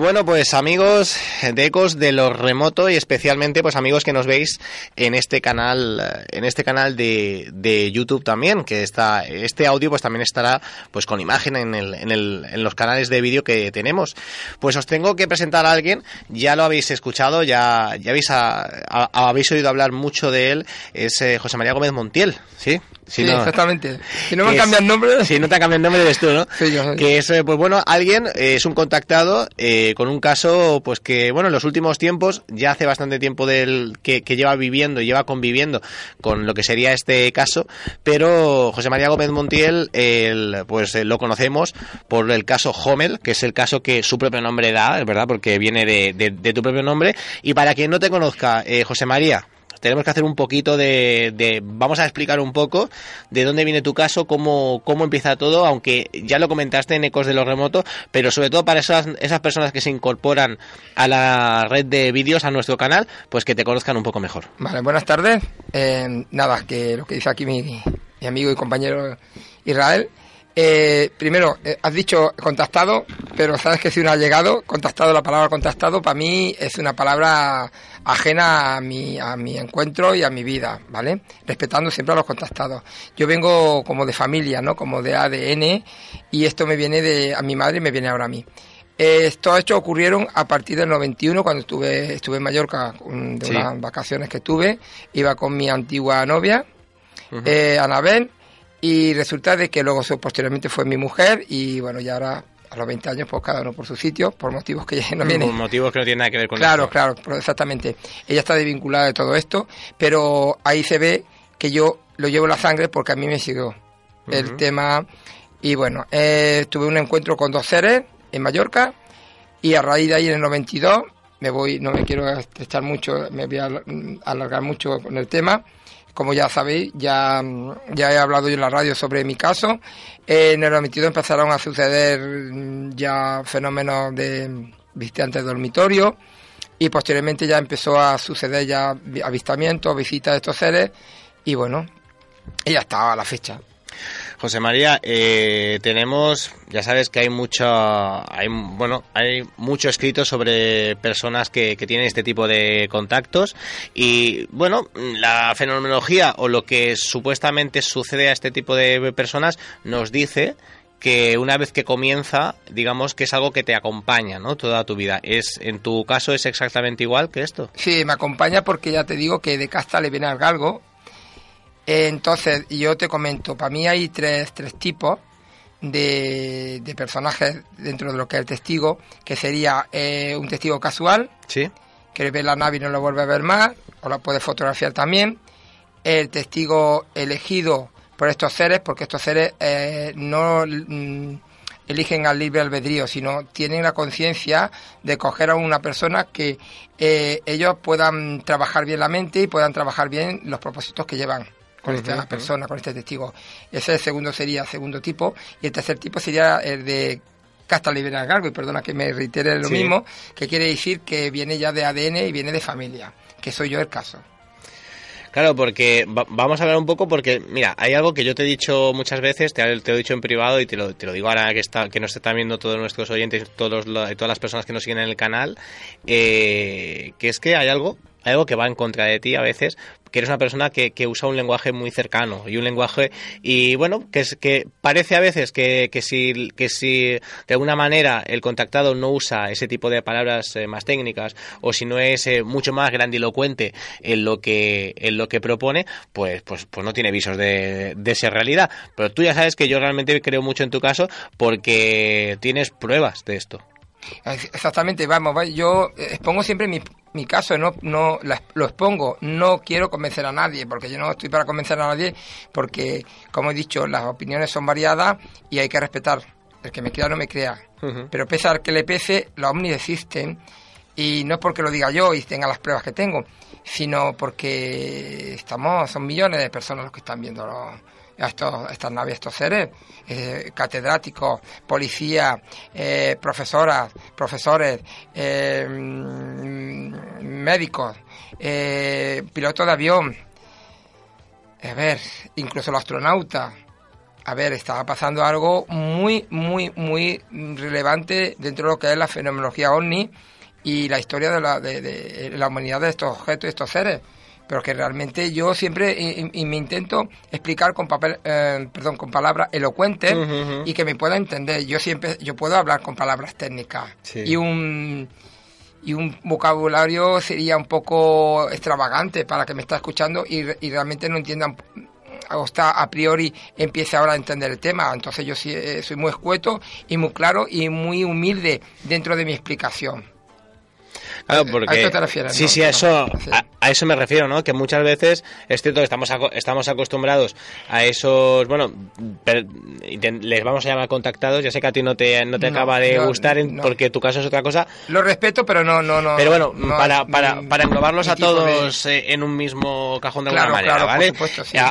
Bueno, pues amigos de Ecos de lo remoto y especialmente pues amigos que nos veis en este canal en este canal de, de YouTube también, que está este audio pues también estará pues con imagen en, el, en, el, en los canales de vídeo que tenemos. Pues os tengo que presentar a alguien, ya lo habéis escuchado, ya ya habéis habéis oído hablar mucho de él, es eh, José María Gómez Montiel, ¿sí? Si sí, no, exactamente. Si no me cambian nombre. Si no te cambian nombre, eres tú, ¿no? Sí, yo, Que es, pues bueno, alguien, eh, es un contactado eh, con un caso, pues que, bueno, en los últimos tiempos, ya hace bastante tiempo del que, que lleva viviendo, lleva conviviendo con lo que sería este caso, pero José María Gómez Montiel, el, pues lo conocemos por el caso Homel, que es el caso que su propio nombre da, es verdad, porque viene de, de, de tu propio nombre. Y para quien no te conozca, eh, José María, tenemos que hacer un poquito de, vamos a explicar un poco de dónde viene tu caso, cómo, cómo empieza todo, aunque ya lo comentaste en Ecos de lo Remoto, pero sobre todo para esas, esas personas que se incorporan a la red de vídeos, a nuestro canal, pues que te conozcan un poco mejor. Vale, buenas tardes. Eh, nada, que lo que dice aquí mi amigo y compañero Israel, eh, primero, eh, has dicho contactado, pero sabes que si uno ha llegado, contactado, la palabra contactado para mí es una palabra ajena a mi, a mi encuentro y a mi vida, ¿vale? Respetando siempre a los contactados. Yo vengo como de familia, ¿no? Como de ADN y esto me viene de a mi madre y me viene ahora a mí. Eh, estos hechos ocurrieron a partir del 91, cuando estuve, estuve en Mallorca, de sí. unas vacaciones que tuve. Iba con mi antigua novia, uh -huh. eh, Anabel, y resulta de que luego posteriormente fue mi mujer y bueno, ya ahora a los 20 años pues cada uno por su sitio, por motivos que ya no vienen. Por motivos que no tienen nada que ver con Claro, esto. claro, exactamente. Ella está desvinculada de todo esto, pero ahí se ve que yo lo llevo en la sangre porque a mí me siguió uh -huh. el tema. Y bueno, eh, tuve un encuentro con dos seres en Mallorca y a raíz de ahí en el 92 me voy, no me quiero estrechar mucho, me voy a alargar mucho con el tema como ya sabéis, ya, ya he hablado yo en la radio sobre mi caso. En el 92 empezaron a suceder ya fenómenos de visitantes de dormitorio y posteriormente ya empezó a suceder ya avistamientos, visitas de estos seres y bueno, y ya estaba la fecha. José María, eh, tenemos, ya sabes que hay mucho, hay, bueno, hay mucho escrito sobre personas que, que, tienen este tipo de contactos y, bueno, la fenomenología o lo que supuestamente sucede a este tipo de personas nos dice que una vez que comienza, digamos que es algo que te acompaña, ¿no? Toda tu vida. Es en tu caso es exactamente igual que esto. Sí, me acompaña porque ya te digo que de casta le viene al galgo entonces, yo te comento, para mí hay tres, tres tipos de, de, personajes dentro de lo que es el testigo, que sería eh, un testigo casual, ¿Sí? que ve la nave y no lo vuelve a ver más, o la puede fotografiar también. El testigo elegido por estos seres, porque estos seres eh, no mm, eligen al libre albedrío, sino tienen la conciencia de coger a una persona que eh, ellos puedan trabajar bien la mente y puedan trabajar bien los propósitos que llevan con esta uh -huh. persona, con este testigo. Ese segundo sería segundo tipo. Y el tercer tipo sería el de casta liberal galgo, y perdona que me reitere lo sí. mismo, que quiere decir que viene ya de ADN y viene de familia, que soy yo el caso. Claro, porque vamos a hablar un poco porque, mira, hay algo que yo te he dicho muchas veces, te, te lo he dicho en privado y te lo, te lo digo ahora que, está, que nos están viendo todos nuestros oyentes, todos los, todas las personas que nos siguen en el canal, eh, que es que hay algo, hay algo que va en contra de ti a veces, que eres una persona que, que, usa un lenguaje muy cercano y un lenguaje y bueno que es que parece a veces que, que si que si de alguna manera el contactado no usa ese tipo de palabras eh, más técnicas o si no es eh, mucho más grandilocuente en lo que en lo que propone pues pues pues no tiene visos de, de ser realidad. Pero tú ya sabes que yo realmente creo mucho en tu caso porque tienes pruebas de esto Exactamente, vamos, yo expongo siempre mi, mi caso, no, no la, lo expongo, no quiero convencer a nadie, porque yo no estoy para convencer a nadie, porque, como he dicho, las opiniones son variadas y hay que respetar. El que me crea no me crea. Uh -huh. Pero pese al que le pese, los ovnis existen y no es porque lo diga yo y tenga las pruebas que tengo, sino porque estamos, son millones de personas los que están viendo los, a estos, estas naves, estos seres, eh, catedráticos, policías, eh, profesoras, profesores, eh, médicos, pilotos de avión, a ver, incluso los astronautas, a ver, estaba pasando algo muy, muy, muy relevante dentro de lo que es la fenomenología ovni y la historia de la, de, la humanidad de estos objetos y estos seres pero que realmente yo siempre y, me intento explicar con papel eh, perdón con palabras elocuentes y que me pueda entender yo siempre yo puedo hablar con palabras técnicas y un y un vocabulario sería un poco extravagante para que me está escuchando y, y realmente no entiendan o está a priori empiece ahora a entender el tema. Entonces yo eh, soy muy escueto y muy claro y muy humilde dentro de mi explicación. Claro, porque... ¿A te refieres? Sí, sí, a eso, A, eso me refiero, ¿no? Que muchas veces, es cierto que estamos, estamos acostumbrados a esos, bueno, les vamos a llamar contactados, ya sé que a ti no te, no te acaba de gustar porque tu caso es otra cosa. Lo respeto, pero no, no, no. Pero bueno, para, para, para englobarlos a todos eh, en un mismo cajón de alguna manera, ¿vale?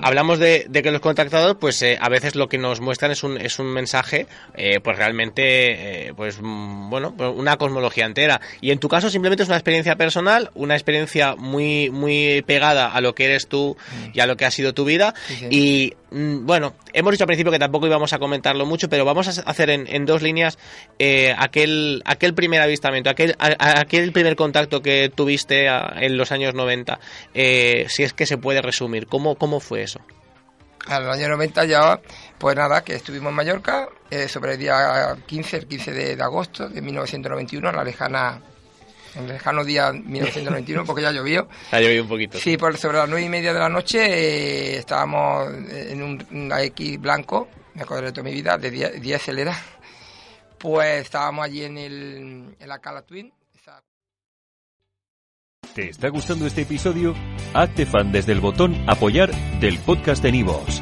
Hablamos de, que los contactados, pues eh, a veces lo que nos muestran es un, es un mensaje, eh, pues realmente, pues mm, bueno, pues una cosmología entera. Y en tu caso simplemente es una experiencia personal, una experiencia muy, muy pegada a lo que eres tú y a lo que ha sido tu vida. Y mm, bueno, hemos dicho al principio que tampoco íbamos a comentarlo mucho, pero vamos a hacer en, dos líneas eh, aquel, aquel primer avistamiento, aquel, aquel primer contacto que tuviste en los años 90, eh, si es que se puede resumir. ¿Cómo, cómo fue eso? En los años 90 ya, pues nada, que estuvimos en Mallorca eh, sobre el día 15, el 15 de, de, agosto de 1991, en la lejana en el lejano día 1991, porque ya llovió. Ha llovido un poquito. Sí, por sobre las nueve y media de la noche eh, estábamos en un X blanco, me acuerdo de toda mi vida, de 10 era. Pues estábamos allí en, el, en la Cala Twin. ¿Te está gustando este episodio? Hazte fan desde el botón apoyar del podcast de Nivos.